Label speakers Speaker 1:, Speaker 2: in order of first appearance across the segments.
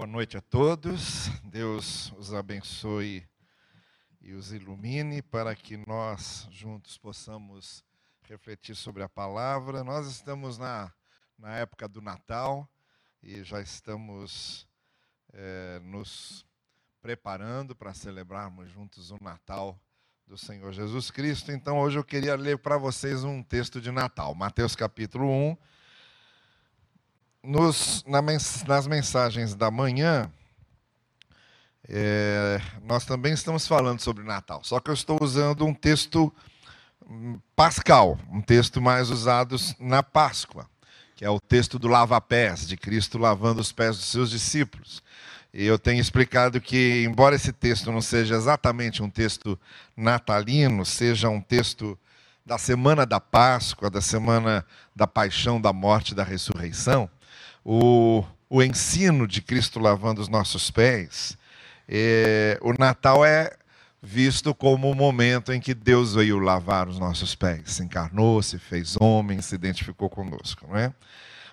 Speaker 1: Boa noite a todos. Deus os abençoe e os ilumine para que nós juntos possamos refletir sobre a palavra. Nós estamos na, na época do Natal e já estamos é, nos preparando para celebrarmos juntos o Natal do Senhor Jesus Cristo. Então hoje eu queria ler para vocês um texto de Natal, Mateus capítulo 1 nos, na, nas mensagens da manhã, é, nós também estamos falando sobre Natal, só que eu estou usando um texto hum, pascal, um texto mais usado na Páscoa, que é o texto do lava-pés, de Cristo lavando os pés dos seus discípulos. E eu tenho explicado que, embora esse texto não seja exatamente um texto natalino, seja um texto da semana da Páscoa, da semana da paixão, da morte da ressurreição, o, o ensino de Cristo lavando os nossos pés, é, o Natal é visto como o momento em que Deus veio lavar os nossos pés, se encarnou, se fez homem, se identificou conosco, não é?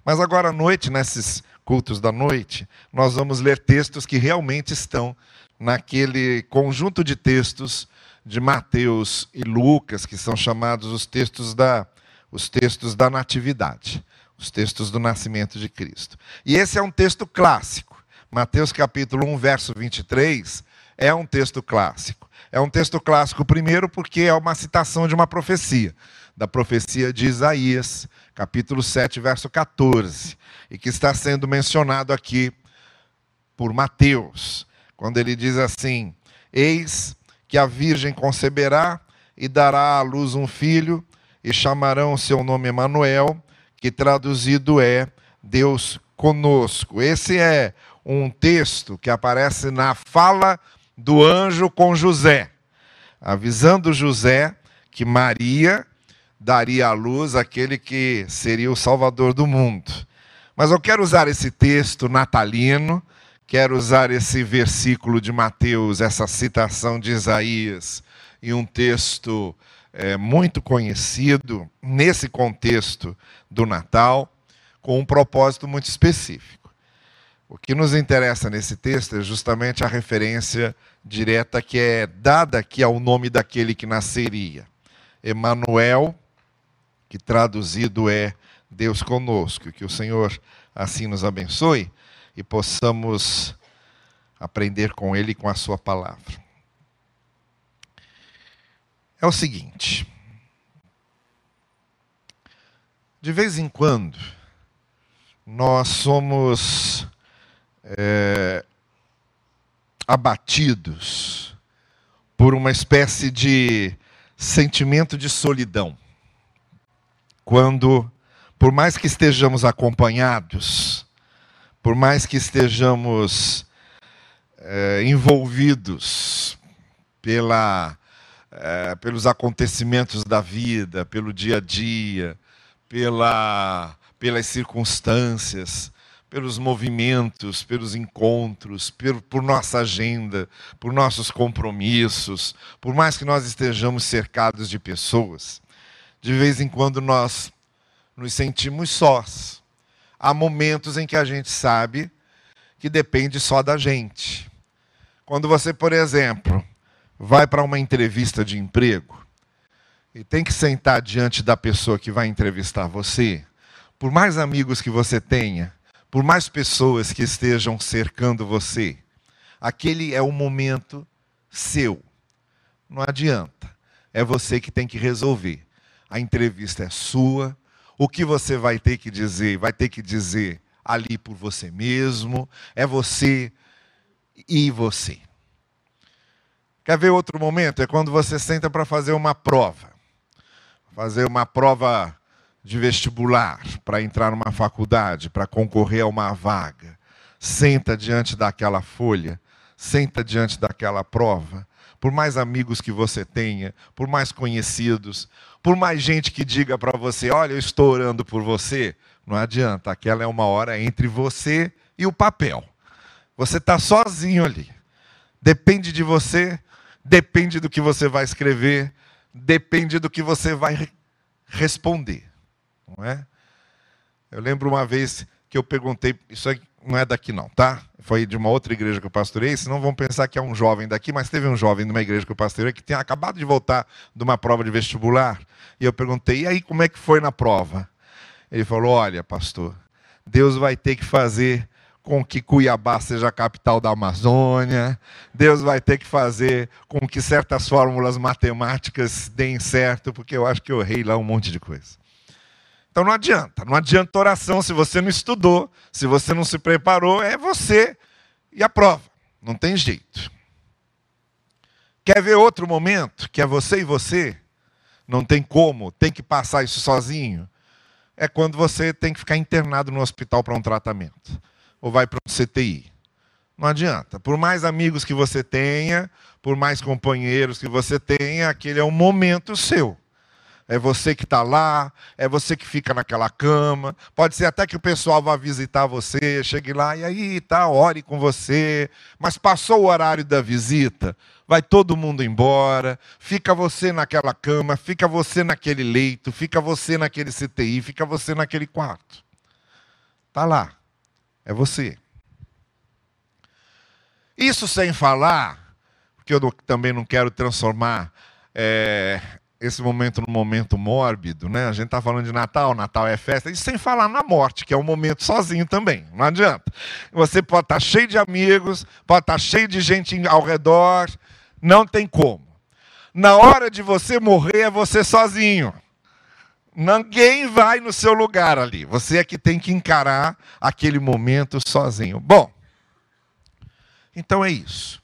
Speaker 1: Mas agora à noite, nesses cultos da noite, nós vamos ler textos que realmente estão naquele conjunto de textos de Mateus e Lucas, que são chamados os textos da, os textos da natividade os textos do nascimento de Cristo. E esse é um texto clássico. Mateus capítulo 1, verso 23, é um texto clássico. É um texto clássico, primeiro, porque é uma citação de uma profecia, da profecia de Isaías, capítulo 7, verso 14, e que está sendo mencionado aqui por Mateus, quando ele diz assim: Eis que a virgem conceberá e dará à luz um filho, e chamarão o seu nome Emanuel, que traduzido é Deus conosco. Esse é um texto que aparece na fala do anjo com José, avisando José que Maria daria à luz aquele que seria o Salvador do mundo. Mas eu quero usar esse texto natalino, quero usar esse versículo de Mateus, essa citação de Isaías, e um texto é, muito conhecido nesse contexto do Natal, com um propósito muito específico. O que nos interessa nesse texto é justamente a referência direta que é dada aqui ao nome daquele que nasceria. Emanuel, que traduzido é Deus conosco, que o Senhor assim nos abençoe e possamos aprender com ele e com a sua palavra é o seguinte: de vez em quando, nós somos é, abatidos por uma espécie de sentimento de solidão. Quando, por mais que estejamos acompanhados, por mais que estejamos é, envolvidos pela é, pelos acontecimentos da vida, pelo dia a dia, pela, pelas circunstâncias, pelos movimentos, pelos encontros, por, por nossa agenda, por nossos compromissos, por mais que nós estejamos cercados de pessoas, de vez em quando nós nos sentimos sós. Há momentos em que a gente sabe que depende só da gente. Quando você, por exemplo, vai para uma entrevista de emprego e tem que sentar diante da pessoa que vai entrevistar você, por mais amigos que você tenha, por mais pessoas que estejam cercando você, aquele é o momento seu. Não adianta. É você que tem que resolver. A entrevista é sua. O que você vai ter que dizer, vai ter que dizer ali por você mesmo. É você e você. Quer ver outro momento? É quando você senta para fazer uma prova. Fazer uma prova de vestibular, para entrar numa faculdade, para concorrer a uma vaga. Senta diante daquela folha, senta diante daquela prova. Por mais amigos que você tenha, por mais conhecidos, por mais gente que diga para você: Olha, eu estou orando por você, não adianta, aquela é uma hora entre você e o papel. Você está sozinho ali. Depende de você depende do que você vai escrever, depende do que você vai responder, não é? Eu lembro uma vez que eu perguntei, isso não é daqui não, tá? Foi de uma outra igreja que eu pastorei, senão vão pensar que é um jovem daqui, mas teve um jovem de uma igreja que eu pastorei que tinha acabado de voltar de uma prova de vestibular. E eu perguntei, e aí como é que foi na prova? Ele falou, olha, pastor, Deus vai ter que fazer com que Cuiabá seja a capital da Amazônia, Deus vai ter que fazer com que certas fórmulas matemáticas deem certo, porque eu acho que eu errei lá um monte de coisa. Então não adianta, não adianta oração se você não estudou, se você não se preparou, é você e a prova. Não tem jeito. Quer ver outro momento que é você e você? Não tem como, tem que passar isso sozinho. É quando você tem que ficar internado no hospital para um tratamento. Ou vai para um CTI. Não adianta. Por mais amigos que você tenha, por mais companheiros que você tenha, aquele é um momento seu. É você que está lá, é você que fica naquela cama. Pode ser até que o pessoal vá visitar você, chegue lá e aí tá, ore com você. Mas passou o horário da visita, vai todo mundo embora, fica você naquela cama, fica você naquele leito, fica você naquele CTI, fica você naquele quarto. Tá lá, é você. Isso sem falar, porque eu também não quero transformar é, esse momento num momento mórbido, né? A gente está falando de Natal, Natal é festa, e sem falar na morte, que é um momento sozinho também, não adianta. Você pode estar tá cheio de amigos, pode estar tá cheio de gente ao redor, não tem como. Na hora de você morrer, é você sozinho. Ninguém vai no seu lugar ali. Você é que tem que encarar aquele momento sozinho. Bom, então é isso.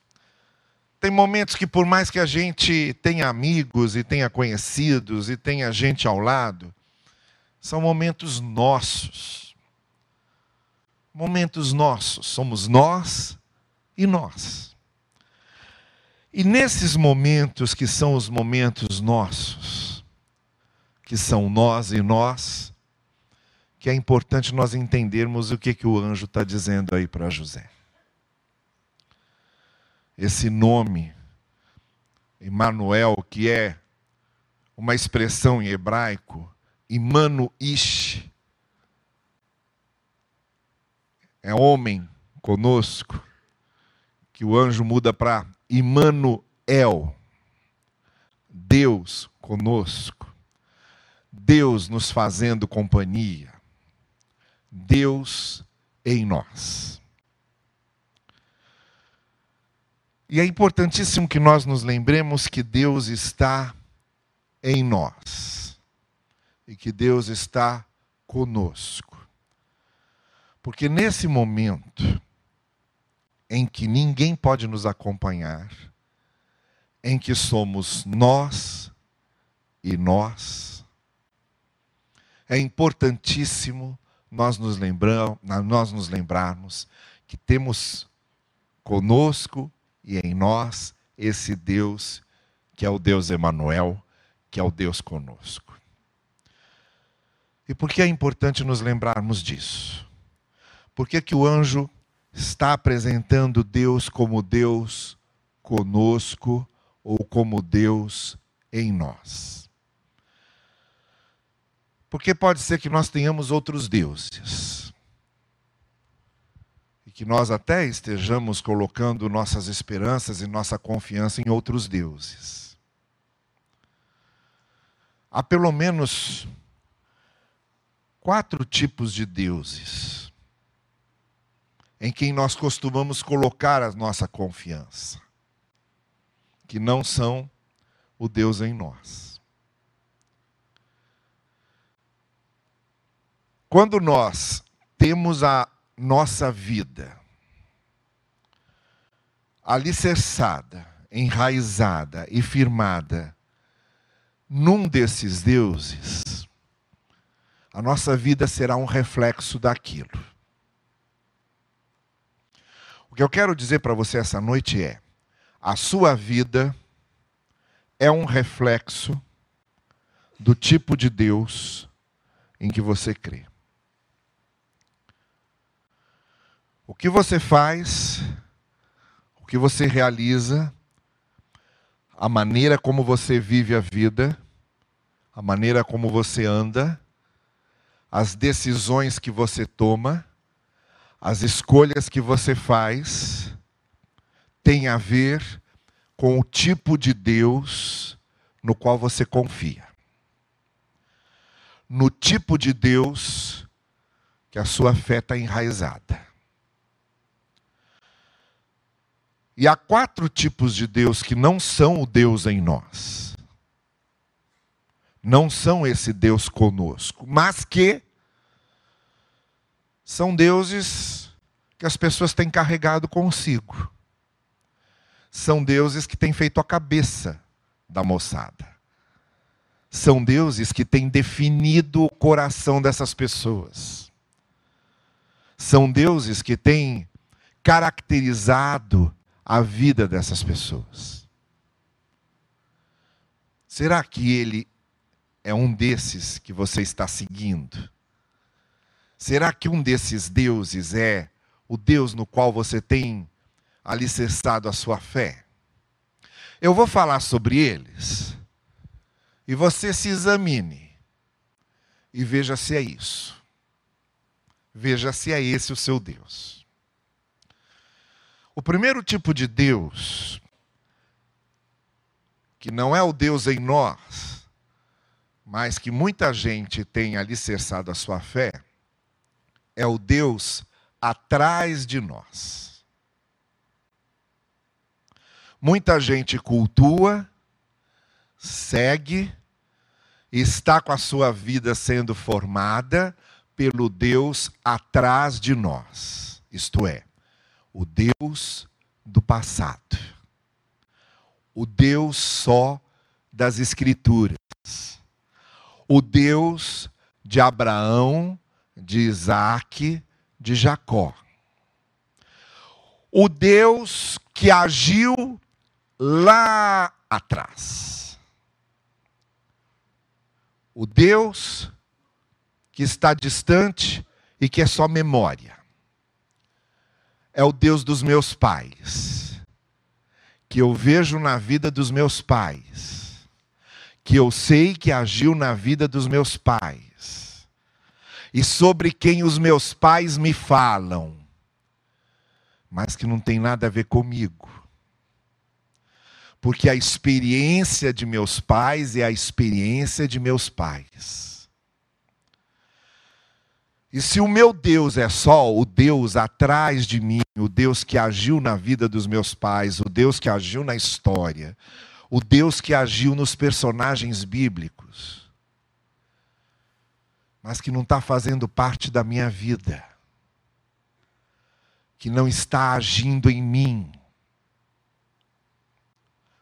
Speaker 1: Tem momentos que, por mais que a gente tenha amigos e tenha conhecidos e tenha gente ao lado, são momentos nossos. Momentos nossos. Somos nós e nós. E nesses momentos que são os momentos nossos, que são nós e nós, que é importante nós entendermos o que, que o anjo está dizendo aí para José. Esse nome, Emmanuel, que é uma expressão em hebraico, Ish, é homem conosco, que o anjo muda para Immanuel, Deus conosco, Deus nos fazendo companhia, Deus em nós. E é importantíssimo que nós nos lembremos que Deus está em nós e que Deus está conosco. Porque nesse momento em que ninguém pode nos acompanhar, em que somos nós e nós, é importantíssimo nós nos, nós nos lembrarmos que temos conosco e em nós esse Deus que é o Deus Emanuel, que é o Deus conosco. E por que é importante nos lembrarmos disso? Por que, que o anjo está apresentando Deus como Deus conosco ou como Deus em nós? Porque pode ser que nós tenhamos outros deuses que nós até estejamos colocando nossas esperanças e nossa confiança em outros deuses. Há pelo menos quatro tipos de deuses em quem nós costumamos colocar a nossa confiança, que não são o Deus em nós. Quando nós temos a nossa vida alicerçada, enraizada e firmada num desses deuses, a nossa vida será um reflexo daquilo. O que eu quero dizer para você essa noite é: a sua vida é um reflexo do tipo de Deus em que você crê. O que você faz, o que você realiza, a maneira como você vive a vida, a maneira como você anda, as decisões que você toma, As escolhas que você faz têm a ver com o tipo de Deus no qual você confia. No tipo de Deus que a sua fé está enraizada. E há quatro tipos de Deus que não são o Deus em nós. Não são esse Deus conosco, mas que são deuses que as pessoas têm carregado consigo. São deuses que têm feito a cabeça da moçada. São deuses que têm definido o coração dessas pessoas. São deuses que têm caracterizado a vida dessas pessoas. Será que ele é um desses que você está seguindo? Será que um desses deuses é o Deus no qual você tem alicerçado a sua fé? Eu vou falar sobre eles e você se examine e veja se é isso. Veja se é esse o seu Deus. O primeiro tipo de Deus, que não é o Deus em nós, mas que muita gente tem alicerçado a sua fé, é o Deus atrás de nós. Muita gente cultua, segue, está com a sua vida sendo formada pelo Deus atrás de nós. Isto é, o Deus do passado, o Deus só das Escrituras, o Deus de Abraão, de Isaac, de Jacó, o Deus que agiu lá atrás, o Deus que está distante e que é só memória é o Deus dos meus pais, que eu vejo na vida dos meus pais, que eu sei que agiu na vida dos meus pais, e sobre quem os meus pais me falam, mas que não tem nada a ver comigo. Porque a experiência de meus pais é a experiência de meus pais. E se o meu Deus é só o Deus atrás de mim, o Deus que agiu na vida dos meus pais, o Deus que agiu na história, o Deus que agiu nos personagens bíblicos, mas que não está fazendo parte da minha vida, que não está agindo em mim,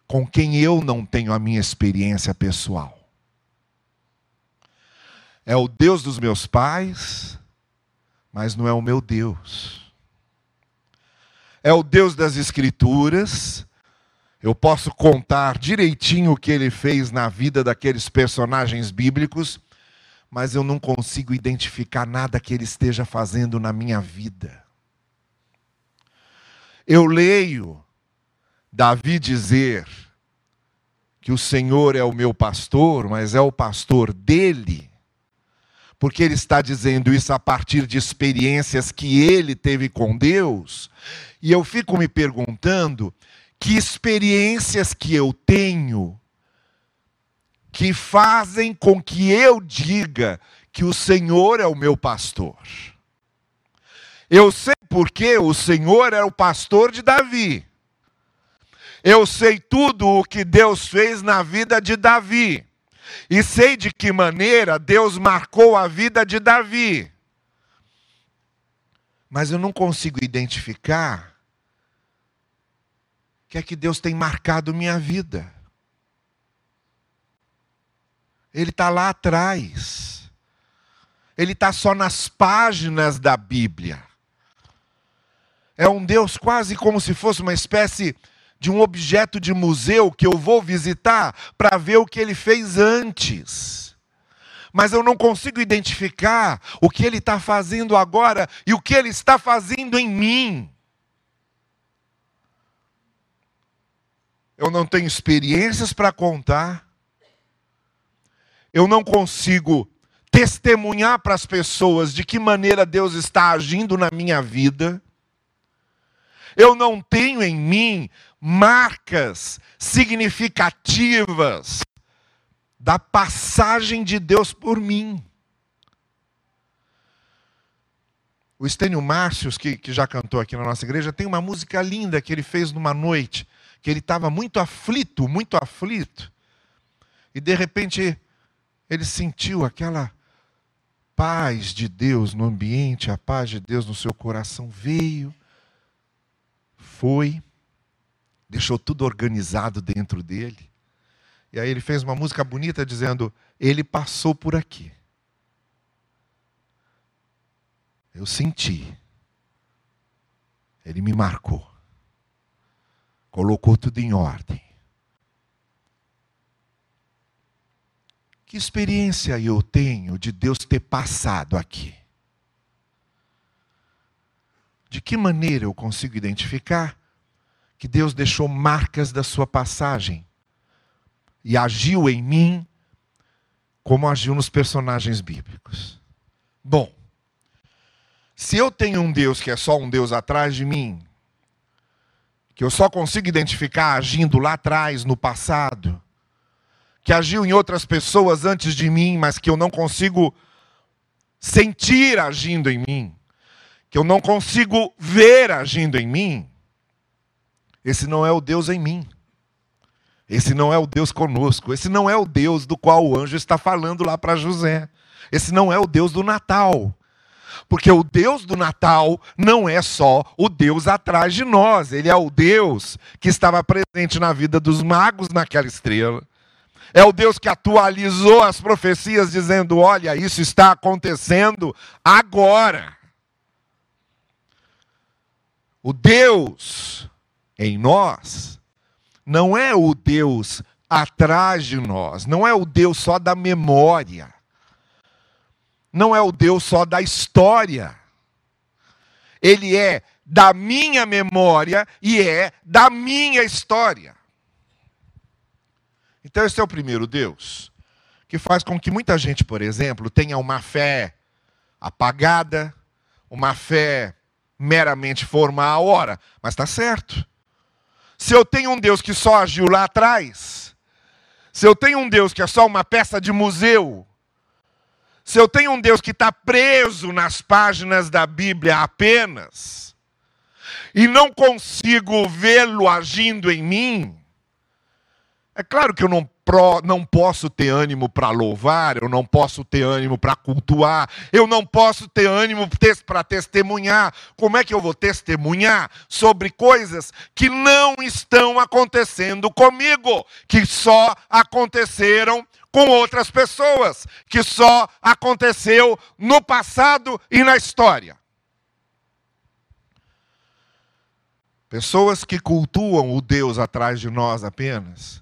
Speaker 1: com quem eu não tenho a minha experiência pessoal. É o Deus dos meus pais, mas não é o meu Deus. É o Deus das Escrituras. Eu posso contar direitinho o que ele fez na vida daqueles personagens bíblicos, mas eu não consigo identificar nada que ele esteja fazendo na minha vida. Eu leio Davi dizer que o Senhor é o meu pastor, mas é o pastor dele porque ele está dizendo isso a partir de experiências que ele teve com Deus, e eu fico me perguntando que experiências que eu tenho que fazem com que eu diga que o Senhor é o meu pastor. Eu sei porque o Senhor era o pastor de Davi. Eu sei tudo o que Deus fez na vida de Davi. E sei de que maneira Deus marcou a vida de Davi. Mas eu não consigo identificar o que é que Deus tem marcado minha vida. Ele está lá atrás. Ele está só nas páginas da Bíblia. É um Deus quase como se fosse uma espécie de um objeto de museu que eu vou visitar para ver o que ele fez antes. Mas eu não consigo identificar o que ele está fazendo agora e o que ele está fazendo em mim. Eu não tenho experiências para contar. Eu não consigo testemunhar para as pessoas de que maneira Deus está agindo na minha vida. Eu não tenho em mim marcas significativas da passagem de Deus por mim. O Estênio Márcios, que, que já cantou aqui na nossa igreja, tem uma música linda que ele fez numa noite, que ele estava muito aflito, muito aflito. E de repente ele sentiu aquela paz de Deus no ambiente, a paz de Deus no seu coração veio, foi, deixou tudo organizado dentro dele. E aí ele fez uma música bonita dizendo: Ele passou por aqui. Eu senti. Ele me marcou. Colocou tudo em ordem. Que experiência eu tenho de Deus ter passado aqui? De que maneira eu consigo identificar que Deus deixou marcas da sua passagem e agiu em mim como agiu nos personagens bíblicos? Bom, se eu tenho um Deus que é só um Deus atrás de mim, que eu só consigo identificar agindo lá atrás, no passado, que agiu em outras pessoas antes de mim, mas que eu não consigo sentir agindo em mim, que eu não consigo ver agindo em mim, esse não é o Deus em mim. Esse não é o Deus conosco. Esse não é o Deus do qual o anjo está falando lá para José. Esse não é o Deus do Natal. Porque o Deus do Natal não é só o Deus atrás de nós, ele é o Deus que estava presente na vida dos magos naquela estrela. É o Deus que atualizou as profecias, dizendo: olha, isso está acontecendo agora. O Deus em nós não é o Deus atrás de nós, não é o Deus só da memória não é o Deus só da história. Ele é da minha memória e é da minha história. Então, esse é o primeiro Deus, que faz com que muita gente, por exemplo, tenha uma fé apagada, uma fé meramente formal. Ora, mas está certo. Se eu tenho um Deus que só agiu lá atrás, se eu tenho um Deus que é só uma peça de museu, se eu tenho um Deus que está preso nas páginas da Bíblia apenas, e não consigo vê-lo agindo em mim, é claro que eu não, não posso ter ânimo para louvar, eu não posso ter ânimo para cultuar, eu não posso ter ânimo para testemunhar. Como é que eu vou testemunhar sobre coisas que não estão acontecendo comigo, que só aconteceram com outras pessoas, que só aconteceu no passado e na história. Pessoas que cultuam o Deus atrás de nós apenas,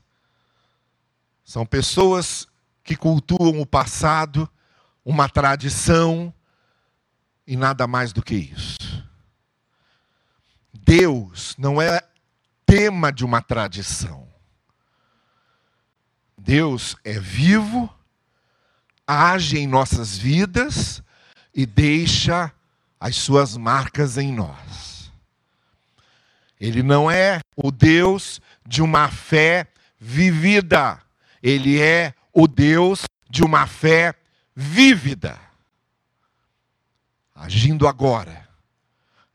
Speaker 1: são pessoas que cultuam o passado, uma tradição e nada mais do que isso. Deus não é tema de uma tradição. Deus é vivo, age em nossas vidas e deixa as suas marcas em nós. Ele não é o Deus de uma fé vivida, ele é o Deus de uma fé vívida. Agindo agora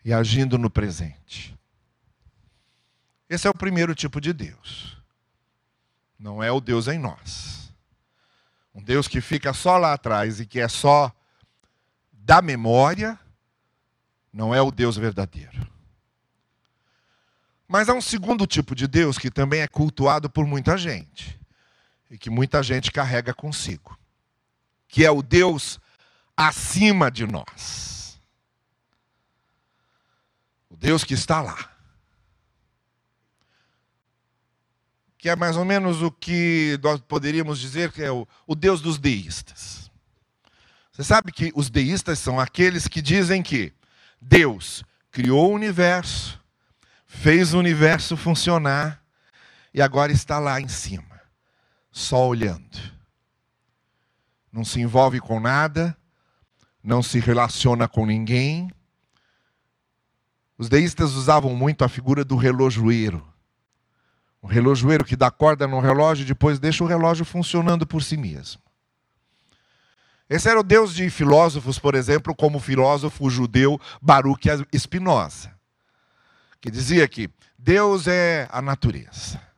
Speaker 1: e agindo no presente. Esse é o primeiro tipo de Deus. Não é o Deus em nós. Um Deus que fica só lá atrás e que é só da memória, não é o Deus verdadeiro. Mas há um segundo tipo de Deus que também é cultuado por muita gente e que muita gente carrega consigo, que é o Deus acima de nós. O Deus que está lá. que é mais ou menos o que nós poderíamos dizer que é o, o Deus dos deístas. Você sabe que os deístas são aqueles que dizem que Deus criou o universo, fez o universo funcionar e agora está lá em cima, só olhando. não se envolve com nada, não se relaciona com ninguém. Os deístas usavam muito a figura do relojoeiro. O relojoeiro que dá corda no relógio e depois deixa o relógio funcionando por si mesmo. Esse era o deus de filósofos, por exemplo, como o filósofo judeu Baruch Spinoza, que dizia que Deus é a natureza.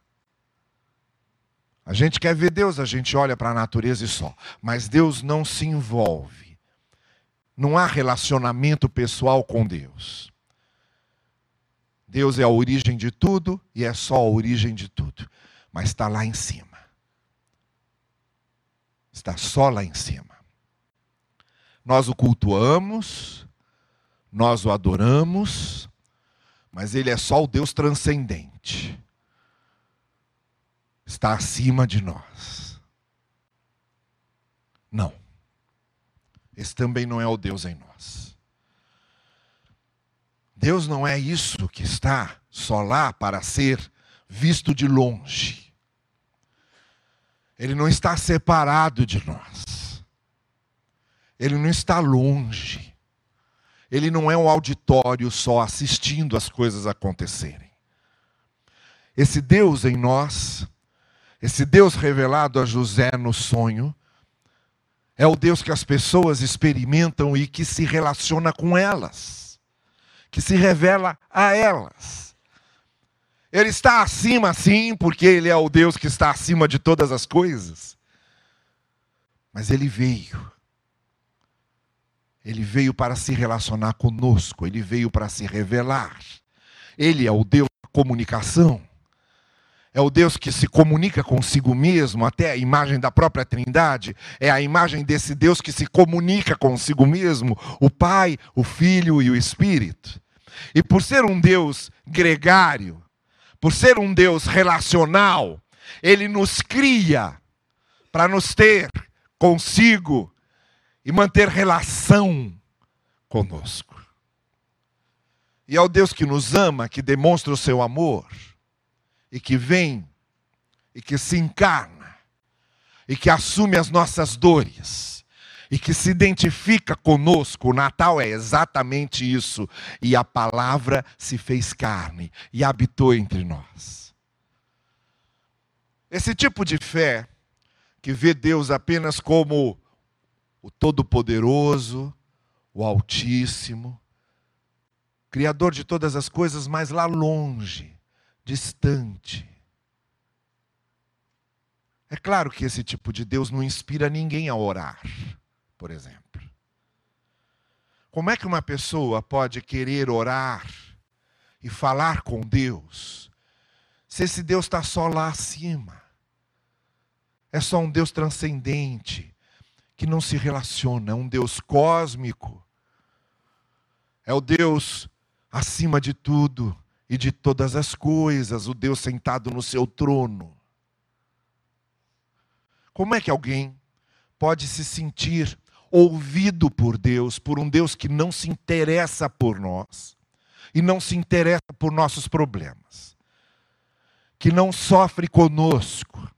Speaker 1: A gente quer ver Deus, a gente olha para a natureza e só. Mas Deus não se envolve. Não há relacionamento pessoal com Deus. Deus é a origem de tudo e é só a origem de tudo. Mas está lá em cima. Está só lá em cima. Nós o cultuamos, nós o adoramos, mas ele é só o Deus transcendente está acima de nós. Não. Esse também não é o Deus em nós. Deus não é isso que está só lá para ser visto de longe. Ele não está separado de nós. Ele não está longe. Ele não é um auditório só assistindo as coisas acontecerem. Esse Deus em nós esse Deus revelado a José no sonho é o Deus que as pessoas experimentam e que se relaciona com elas, que se revela a elas. Ele está acima, sim, porque Ele é o Deus que está acima de todas as coisas. Mas Ele veio. Ele veio para se relacionar conosco, Ele veio para se revelar. Ele é o Deus da comunicação é o Deus que se comunica consigo mesmo, até a imagem da própria Trindade, é a imagem desse Deus que se comunica consigo mesmo, o Pai, o Filho e o Espírito. E por ser um Deus gregário, por ser um Deus relacional, ele nos cria para nos ter consigo e manter relação conosco. E é o Deus que nos ama, que demonstra o seu amor e que vem e que se encarna e que assume as nossas dores e que se identifica conosco. O Natal é exatamente isso. E a palavra se fez carne e habitou entre nós. Esse tipo de fé que vê Deus apenas como o Todo-Poderoso, o Altíssimo, Criador de todas as coisas, mas lá longe distante. É claro que esse tipo de Deus não inspira ninguém a orar, por exemplo. Como é que uma pessoa pode querer orar e falar com Deus se esse Deus está só lá acima? É só um Deus transcendente, que não se relaciona, é um Deus cósmico, é o Deus acima de tudo, e de todas as coisas, o Deus sentado no seu trono. Como é que alguém pode se sentir ouvido por Deus, por um Deus que não se interessa por nós e não se interessa por nossos problemas, que não sofre conosco,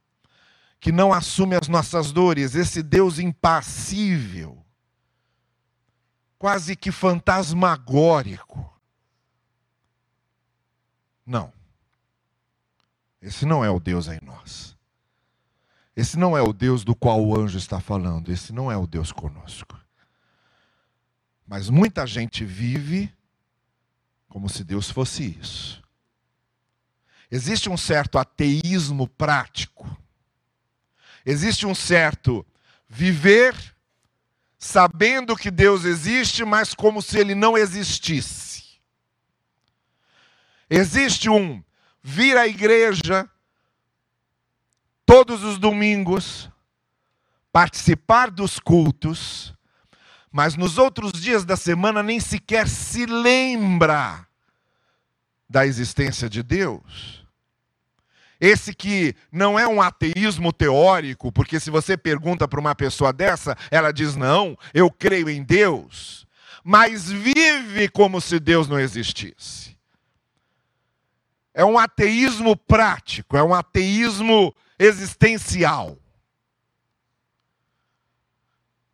Speaker 1: que não assume as nossas dores, esse Deus impassível, quase que fantasmagórico, não. Esse não é o Deus em nós. Esse não é o Deus do qual o anjo está falando. Esse não é o Deus conosco. Mas muita gente vive como se Deus fosse isso. Existe um certo ateísmo prático. Existe um certo viver sabendo que Deus existe, mas como se ele não existisse. Existe um vir à igreja todos os domingos, participar dos cultos, mas nos outros dias da semana nem sequer se lembra da existência de Deus. Esse que não é um ateísmo teórico, porque se você pergunta para uma pessoa dessa, ela diz: Não, eu creio em Deus, mas vive como se Deus não existisse. É um ateísmo prático, é um ateísmo existencial.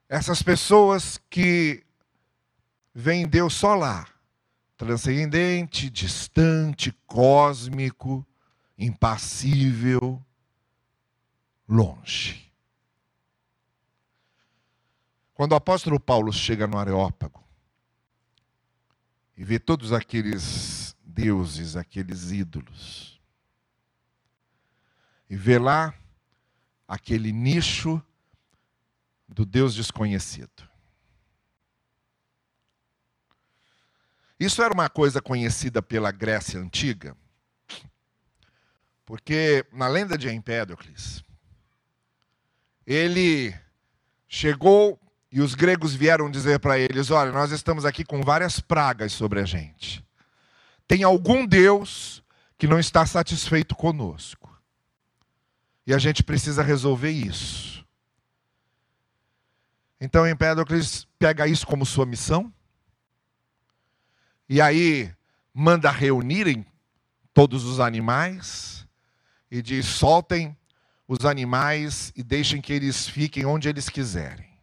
Speaker 1: Essas pessoas que veem Deus só lá, transcendente, distante, cósmico, impassível, longe. Quando o apóstolo Paulo chega no Areópago e vê todos aqueles deuses, aqueles ídolos, e vê lá aquele nicho do Deus desconhecido. Isso era uma coisa conhecida pela Grécia antiga, porque na lenda de Empédocles, ele chegou e os gregos vieram dizer para eles: Olha, nós estamos aqui com várias pragas sobre a gente. Tem algum Deus que não está satisfeito conosco. E a gente precisa resolver isso. Então Empédocles pega isso como sua missão e aí manda reunirem todos os animais e diz: soltem os animais e deixem que eles fiquem onde eles quiserem.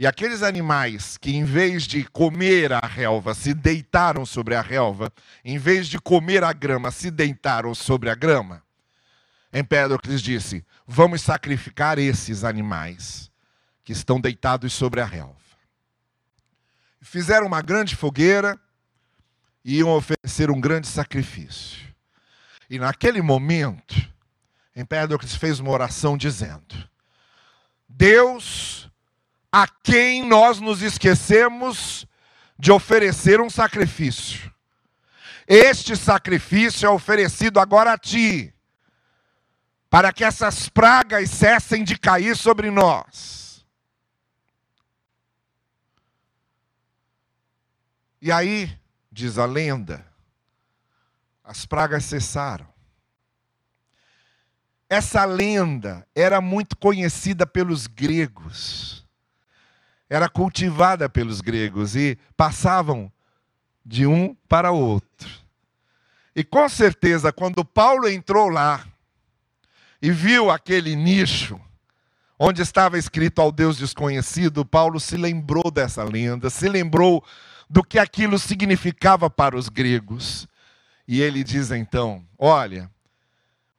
Speaker 1: E aqueles animais que, em vez de comer a relva, se deitaram sobre a relva, em vez de comer a grama, se deitaram sobre a grama, Empédocles disse: Vamos sacrificar esses animais que estão deitados sobre a relva. Fizeram uma grande fogueira e iam oferecer um grande sacrifício. E naquele momento, Empédocles fez uma oração dizendo: Deus, a quem nós nos esquecemos de oferecer um sacrifício. Este sacrifício é oferecido agora a ti, para que essas pragas cessem de cair sobre nós. E aí, diz a lenda, as pragas cessaram. Essa lenda era muito conhecida pelos gregos, era cultivada pelos gregos e passavam de um para outro. E com certeza, quando Paulo entrou lá e viu aquele nicho, onde estava escrito ao Deus desconhecido, Paulo se lembrou dessa lenda, se lembrou do que aquilo significava para os gregos. E ele diz então: Olha,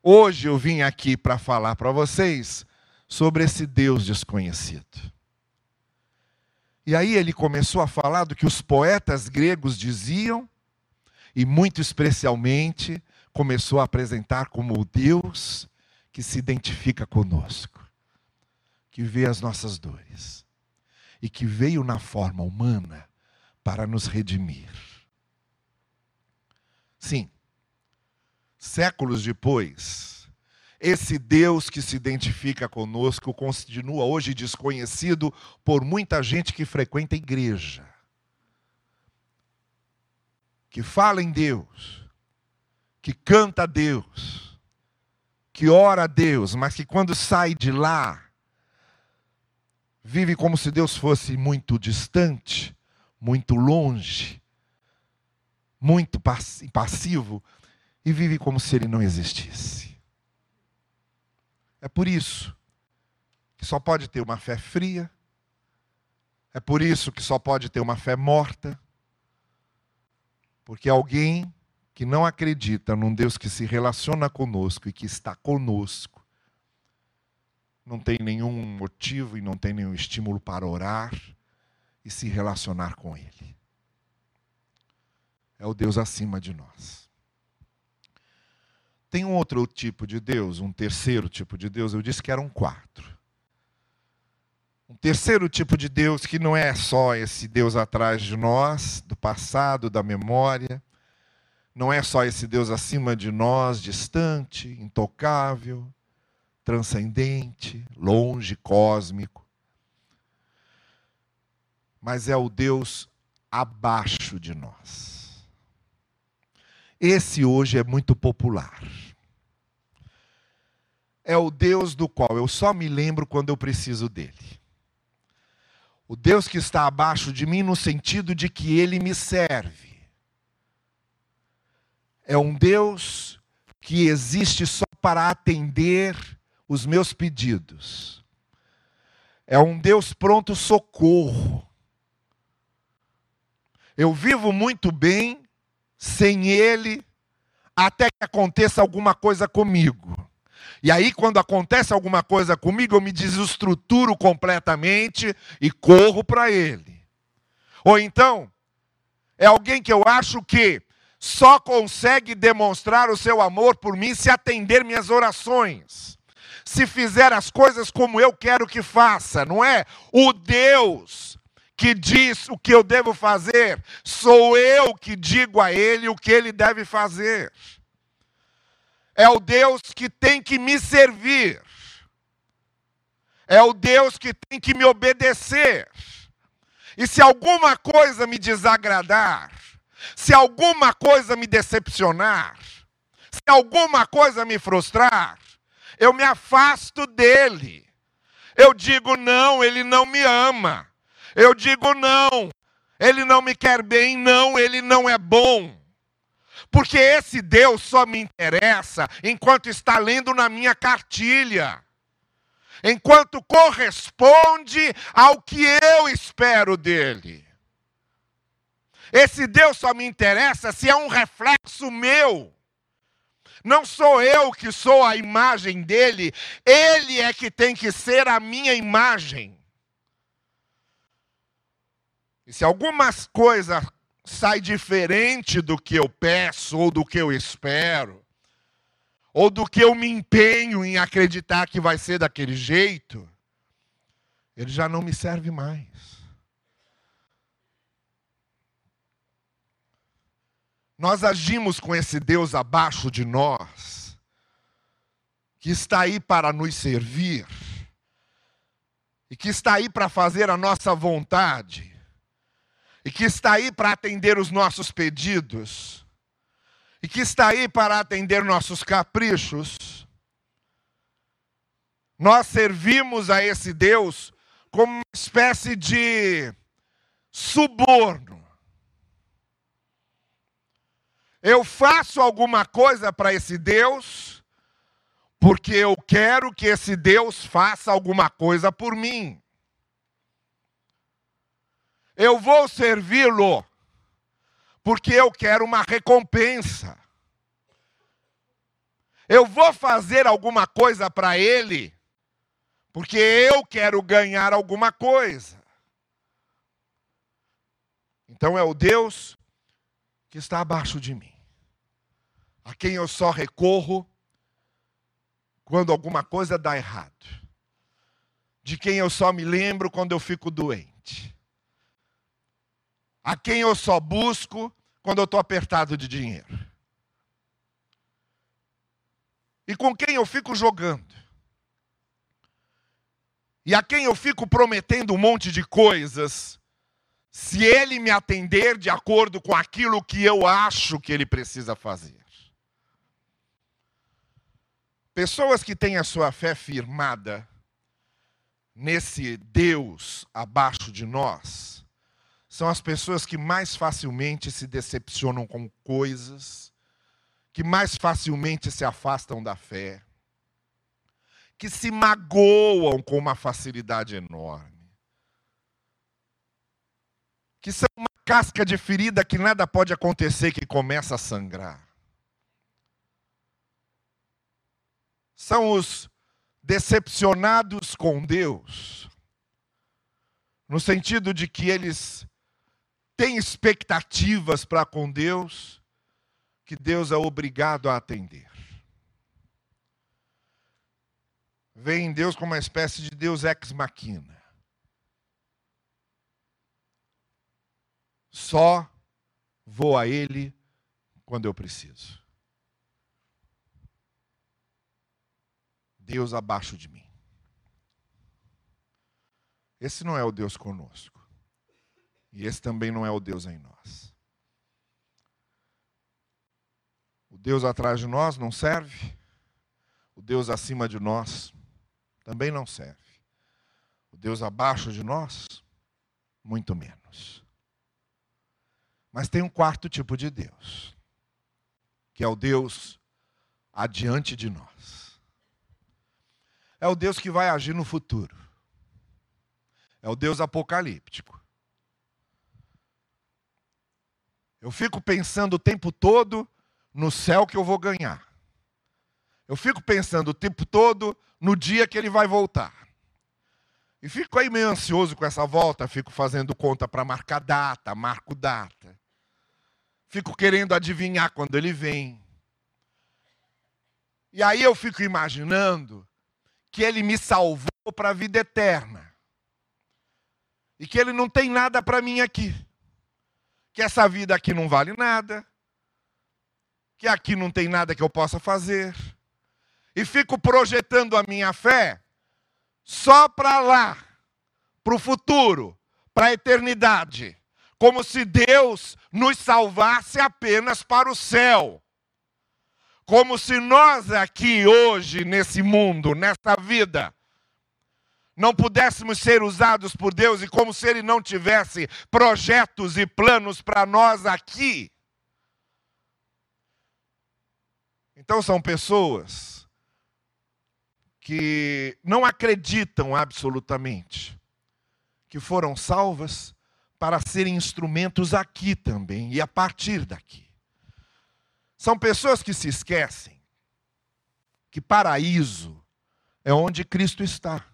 Speaker 1: hoje eu vim aqui para falar para vocês sobre esse Deus desconhecido. E aí ele começou a falar do que os poetas gregos diziam, e muito especialmente começou a apresentar como o Deus que se identifica conosco, que vê as nossas dores e que veio na forma humana para nos redimir. Sim, séculos depois, esse Deus que se identifica conosco continua hoje desconhecido por muita gente que frequenta a igreja, que fala em Deus, que canta a Deus, que ora a Deus, mas que quando sai de lá, vive como se Deus fosse muito distante muito longe, muito passivo e vive como se ele não existisse. É por isso que só pode ter uma fé fria, é por isso que só pode ter uma fé morta, porque alguém que não acredita num Deus que se relaciona conosco e que está conosco, não tem nenhum motivo e não tem nenhum estímulo para orar, e se relacionar com Ele. É o Deus acima de nós. Tem um outro tipo de Deus, um terceiro tipo de Deus, eu disse que eram quatro. Um terceiro tipo de Deus que não é só esse Deus atrás de nós, do passado, da memória, não é só esse Deus acima de nós, distante, intocável, transcendente, longe, cósmico mas é o Deus abaixo de nós. Esse hoje é muito popular. É o Deus do qual eu só me lembro quando eu preciso dele. O Deus que está abaixo de mim no sentido de que ele me serve. É um Deus que existe só para atender os meus pedidos é um Deus pronto socorro. Eu vivo muito bem sem Ele até que aconteça alguma coisa comigo. E aí, quando acontece alguma coisa comigo, eu me desestruturo completamente e corro para Ele. Ou então, é alguém que eu acho que só consegue demonstrar o seu amor por mim se atender minhas orações. Se fizer as coisas como eu quero que faça, não é? O Deus que diz o que eu devo fazer, sou eu que digo a ele o que ele deve fazer. É o Deus que tem que me servir. É o Deus que tem que me obedecer. E se alguma coisa me desagradar, se alguma coisa me decepcionar, se alguma coisa me frustrar, eu me afasto dele. Eu digo não, ele não me ama. Eu digo não, ele não me quer bem, não, ele não é bom. Porque esse Deus só me interessa enquanto está lendo na minha cartilha. Enquanto corresponde ao que eu espero dele. Esse Deus só me interessa se é um reflexo meu. Não sou eu que sou a imagem dele, ele é que tem que ser a minha imagem. E se algumas coisas sai diferente do que eu peço ou do que eu espero, ou do que eu me empenho em acreditar que vai ser daquele jeito, ele já não me serve mais. Nós agimos com esse Deus abaixo de nós, que está aí para nos servir, e que está aí para fazer a nossa vontade e que está aí para atender os nossos pedidos, e que está aí para atender nossos caprichos, nós servimos a esse Deus como uma espécie de suborno. Eu faço alguma coisa para esse Deus, porque eu quero que esse Deus faça alguma coisa por mim. Eu vou servi-lo porque eu quero uma recompensa. Eu vou fazer alguma coisa para ele porque eu quero ganhar alguma coisa. Então é o Deus que está abaixo de mim, a quem eu só recorro quando alguma coisa dá errado, de quem eu só me lembro quando eu fico doente a quem eu só busco quando eu estou apertado de dinheiro. E com quem eu fico jogando. E a quem eu fico prometendo um monte de coisas, se ele me atender de acordo com aquilo que eu acho que ele precisa fazer. Pessoas que têm a sua fé firmada nesse Deus abaixo de nós, são as pessoas que mais facilmente se decepcionam com coisas, que mais facilmente se afastam da fé, que se magoam com uma facilidade enorme, que são uma casca de ferida que nada pode acontecer que começa a sangrar. São os decepcionados com Deus, no sentido de que eles tem expectativas para com Deus que Deus é obrigado a atender. Vem em Deus como uma espécie de Deus ex machina. Só vou a Ele quando eu preciso. Deus abaixo de mim. Esse não é o Deus conosco. E esse também não é o Deus em nós. O Deus atrás de nós não serve. O Deus acima de nós também não serve. O Deus abaixo de nós, muito menos. Mas tem um quarto tipo de Deus, que é o Deus adiante de nós. É o Deus que vai agir no futuro. é o Deus apocalíptico. Eu fico pensando o tempo todo no céu que eu vou ganhar. Eu fico pensando o tempo todo no dia que ele vai voltar. E fico aí meio ansioso com essa volta, fico fazendo conta para marcar data, marco data. Fico querendo adivinhar quando ele vem. E aí eu fico imaginando que ele me salvou para a vida eterna. E que ele não tem nada para mim aqui. Que essa vida aqui não vale nada. Que aqui não tem nada que eu possa fazer. E fico projetando a minha fé só para lá, para o futuro, para a eternidade. Como se Deus nos salvasse apenas para o céu. Como se nós aqui hoje, nesse mundo, nessa vida, não pudéssemos ser usados por Deus e como se Ele não tivesse projetos e planos para nós aqui. Então são pessoas que não acreditam absolutamente que foram salvas para serem instrumentos aqui também e a partir daqui. São pessoas que se esquecem que paraíso é onde Cristo está.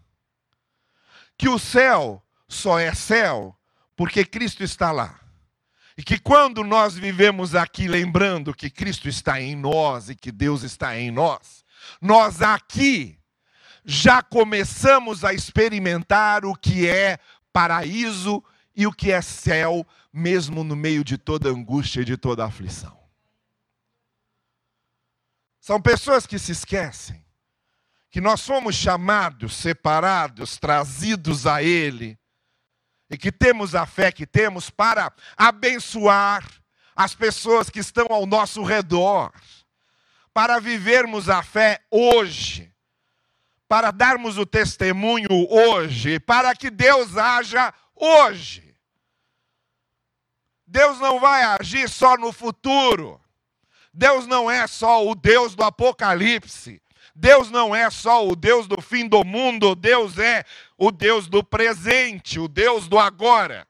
Speaker 1: Que o céu só é céu porque Cristo está lá. E que quando nós vivemos aqui lembrando que Cristo está em nós e que Deus está em nós, nós aqui já começamos a experimentar o que é paraíso e o que é céu, mesmo no meio de toda angústia e de toda aflição. São pessoas que se esquecem que nós somos chamados, separados, trazidos a Ele, e que temos a fé que temos para abençoar as pessoas que estão ao nosso redor, para vivermos a fé hoje para darmos o testemunho hoje, para que Deus haja hoje. Deus não vai agir só no futuro. Deus não é só o Deus do Apocalipse. Deus não é só o Deus do fim do mundo. Deus é o Deus do presente, o Deus do agora.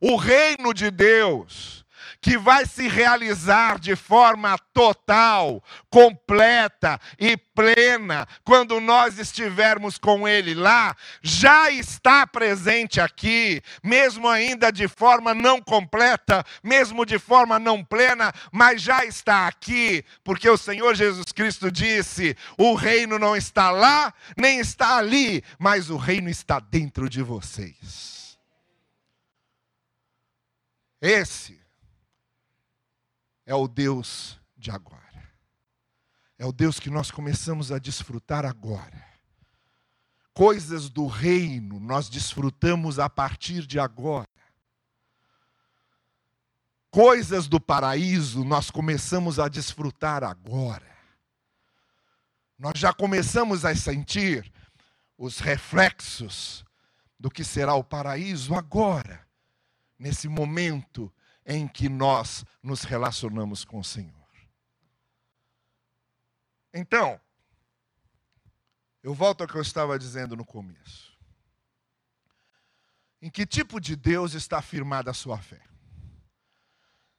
Speaker 1: O reino de Deus que vai se realizar de forma total, completa e plena quando nós estivermos com Ele lá, já está presente aqui, mesmo ainda de forma não completa, mesmo de forma não plena, mas já está aqui, porque o Senhor Jesus Cristo disse: o reino não está lá, nem está ali, mas o reino está dentro de vocês. Esse é o Deus de agora. É o Deus que nós começamos a desfrutar agora. Coisas do reino nós desfrutamos a partir de agora. Coisas do paraíso nós começamos a desfrutar agora. Nós já começamos a sentir os reflexos do que será o paraíso agora, nesse momento em que nós nos relacionamos com o Senhor. Então, eu volto ao que eu estava dizendo no começo. Em que tipo de Deus está firmada a sua fé?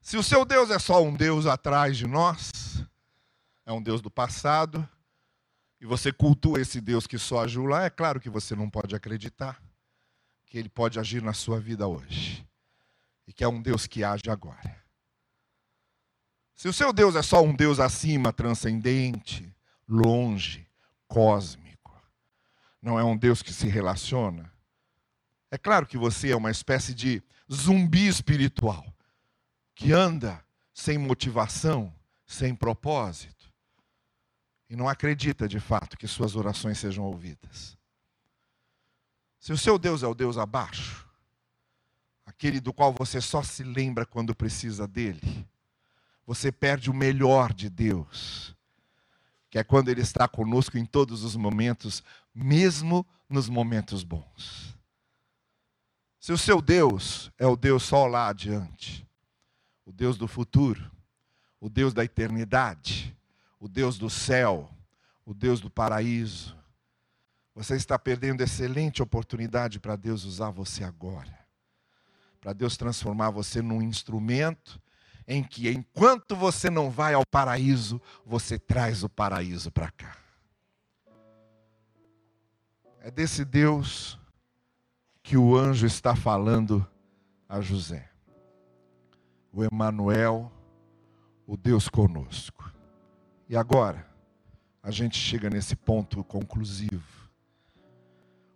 Speaker 1: Se o seu Deus é só um Deus atrás de nós, é um Deus do passado, e você cultua esse Deus que só agiu lá, é claro que você não pode acreditar que ele pode agir na sua vida hoje e que é um Deus que age agora. Se o seu Deus é só um Deus acima, transcendente, longe, cósmico, não é um Deus que se relaciona, é claro que você é uma espécie de zumbi espiritual que anda sem motivação, sem propósito e não acredita de fato que suas orações sejam ouvidas. Se o seu Deus é o Deus abaixo, aquele do qual você só se lembra quando precisa dele, você perde o melhor de Deus, que é quando Ele está conosco em todos os momentos, mesmo nos momentos bons. Se o seu Deus é o Deus só lá adiante, o Deus do futuro, o Deus da eternidade, o Deus do céu, o Deus do paraíso, Você está perdendo excelente oportunidade para Deus usar você agora. Para Deus transformar você num instrumento em que, enquanto você não vai ao paraíso, você traz o paraíso para cá. É desse Deus que o anjo está falando a José. O Emanuel, o Deus conosco. E agora, a gente chega nesse ponto conclusivo.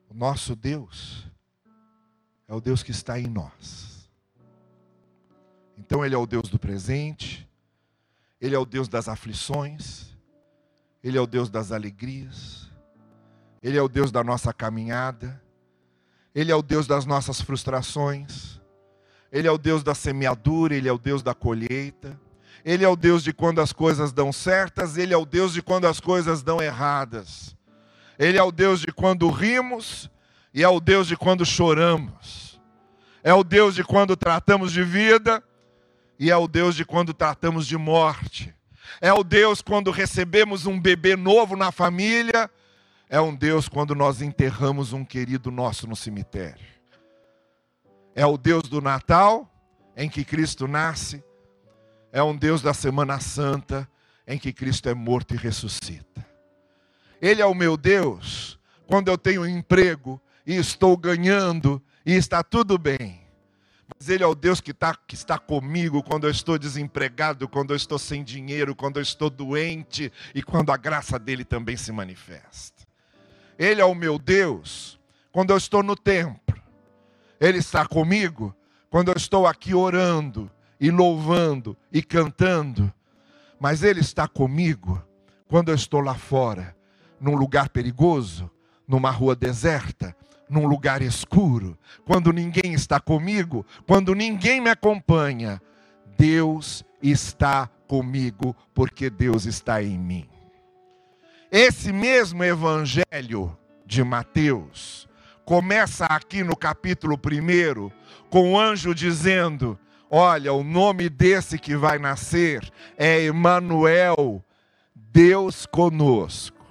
Speaker 1: O nosso Deus é o Deus que está em nós. Então, Ele é o Deus do presente, Ele é o Deus das aflições, Ele é o Deus das alegrias, Ele é o Deus da nossa caminhada, Ele é o Deus das nossas frustrações, Ele é o Deus da semeadura, Ele é o Deus da colheita. Ele é o Deus de quando as coisas dão certas, Ele é o Deus de quando as coisas dão erradas. Ele é o Deus de quando rimos e é o Deus de quando choramos. É o Deus de quando tratamos de vida e é o Deus de quando tratamos de morte. É o Deus quando recebemos um bebê novo na família. É um Deus quando nós enterramos um querido nosso no cemitério. É o Deus do Natal, em que Cristo nasce é um Deus da Semana Santa, em que Cristo é morto e ressuscita. Ele é o meu Deus quando eu tenho um emprego e estou ganhando e está tudo bem. Mas Ele é o Deus que, tá, que está comigo quando eu estou desempregado, quando eu estou sem dinheiro, quando eu estou doente e quando a graça dele também se manifesta. Ele é o meu Deus quando eu estou no templo. Ele está comigo quando eu estou aqui orando e louvando e cantando, mas Ele está comigo quando eu estou lá fora, num lugar perigoso, numa rua deserta, num lugar escuro, quando ninguém está comigo, quando ninguém me acompanha. Deus está comigo, porque Deus está em mim. Esse mesmo evangelho de Mateus começa aqui no capítulo 1 com o anjo dizendo: Olha, o nome desse que vai nascer é Emanuel, Deus conosco.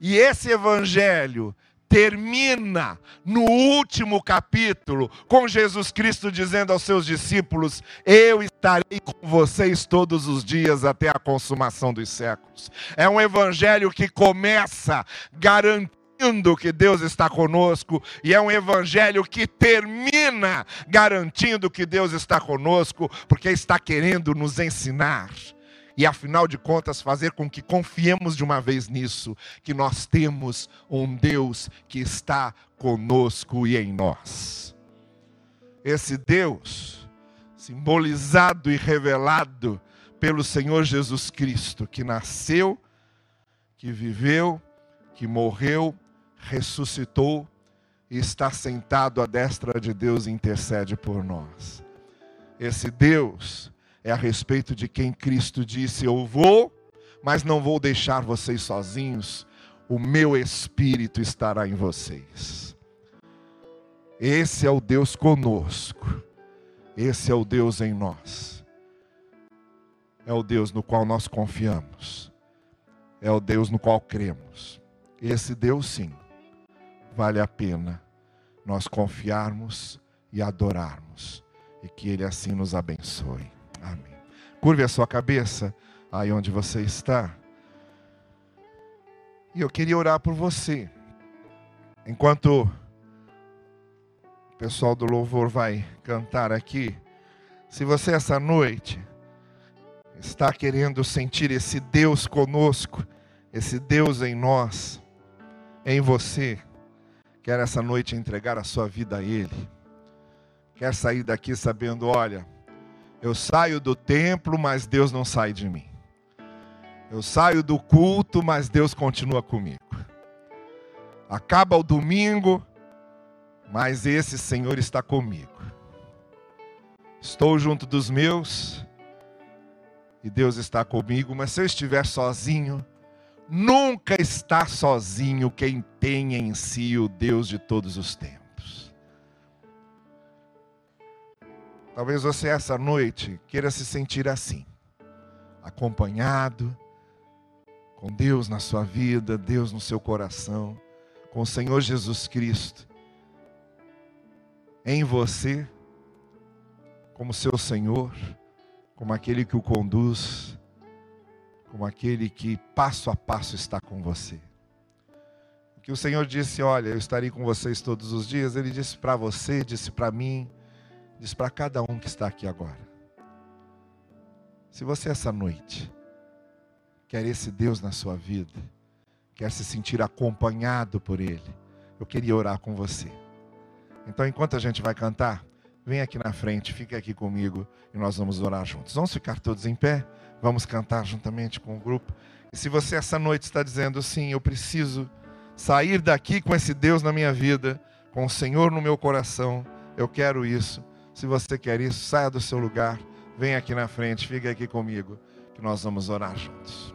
Speaker 1: E esse evangelho termina no último capítulo com Jesus Cristo dizendo aos seus discípulos: Eu estarei com vocês todos os dias até a consumação dos séculos. É um evangelho que começa garantindo que Deus está conosco, e é um evangelho que termina garantindo que Deus está conosco, porque está querendo nos ensinar. E afinal de contas, fazer com que confiemos de uma vez nisso, que nós temos um Deus que está conosco e em nós. Esse Deus, simbolizado e revelado pelo Senhor Jesus Cristo, que nasceu, que viveu, que morreu ressuscitou e está sentado à destra de Deus e intercede por nós. Esse Deus é a respeito de quem Cristo disse: Eu vou, mas não vou deixar vocês sozinhos, o meu espírito estará em vocês. Esse é o Deus conosco, esse é o Deus em nós, é o Deus no qual nós confiamos, é o Deus no qual cremos. Esse Deus, sim, vale a pena nós confiarmos e adorarmos. E que Ele assim nos abençoe. Amém. Curve a sua cabeça aí onde você está. E eu queria orar por você. Enquanto o pessoal do louvor vai cantar aqui, se você essa noite está querendo sentir esse Deus conosco, esse Deus em nós, em você, quer essa noite entregar a sua vida a Ele, quer sair daqui sabendo: olha, eu saio do templo, mas Deus não sai de mim. Eu saio do culto, mas Deus continua comigo. Acaba o domingo, mas esse Senhor está comigo. Estou junto dos meus e Deus está comigo, mas se eu estiver sozinho, Nunca está sozinho quem tem em si o Deus de todos os tempos. Talvez você essa noite queira se sentir assim, acompanhado, com Deus na sua vida, Deus no seu coração, com o Senhor Jesus Cristo em você, como seu Senhor, como aquele que o conduz, como aquele que passo a passo está com você. Que o Senhor disse: Olha, eu estarei com vocês todos os dias. Ele disse para você, disse para mim, disse para cada um que está aqui agora. Se você essa noite quer esse Deus na sua vida, quer se sentir acompanhado por Ele, eu queria orar com você. Então, enquanto a gente vai cantar, vem aqui na frente, fica aqui comigo e nós vamos orar juntos. Vamos ficar todos em pé, vamos cantar juntamente com o grupo. E se você essa noite está dizendo, sim, eu preciso sair daqui com esse Deus na minha vida, com o Senhor no meu coração, eu quero isso. Se você quer isso, saia do seu lugar, vem aqui na frente, fica aqui comigo, que nós vamos orar juntos.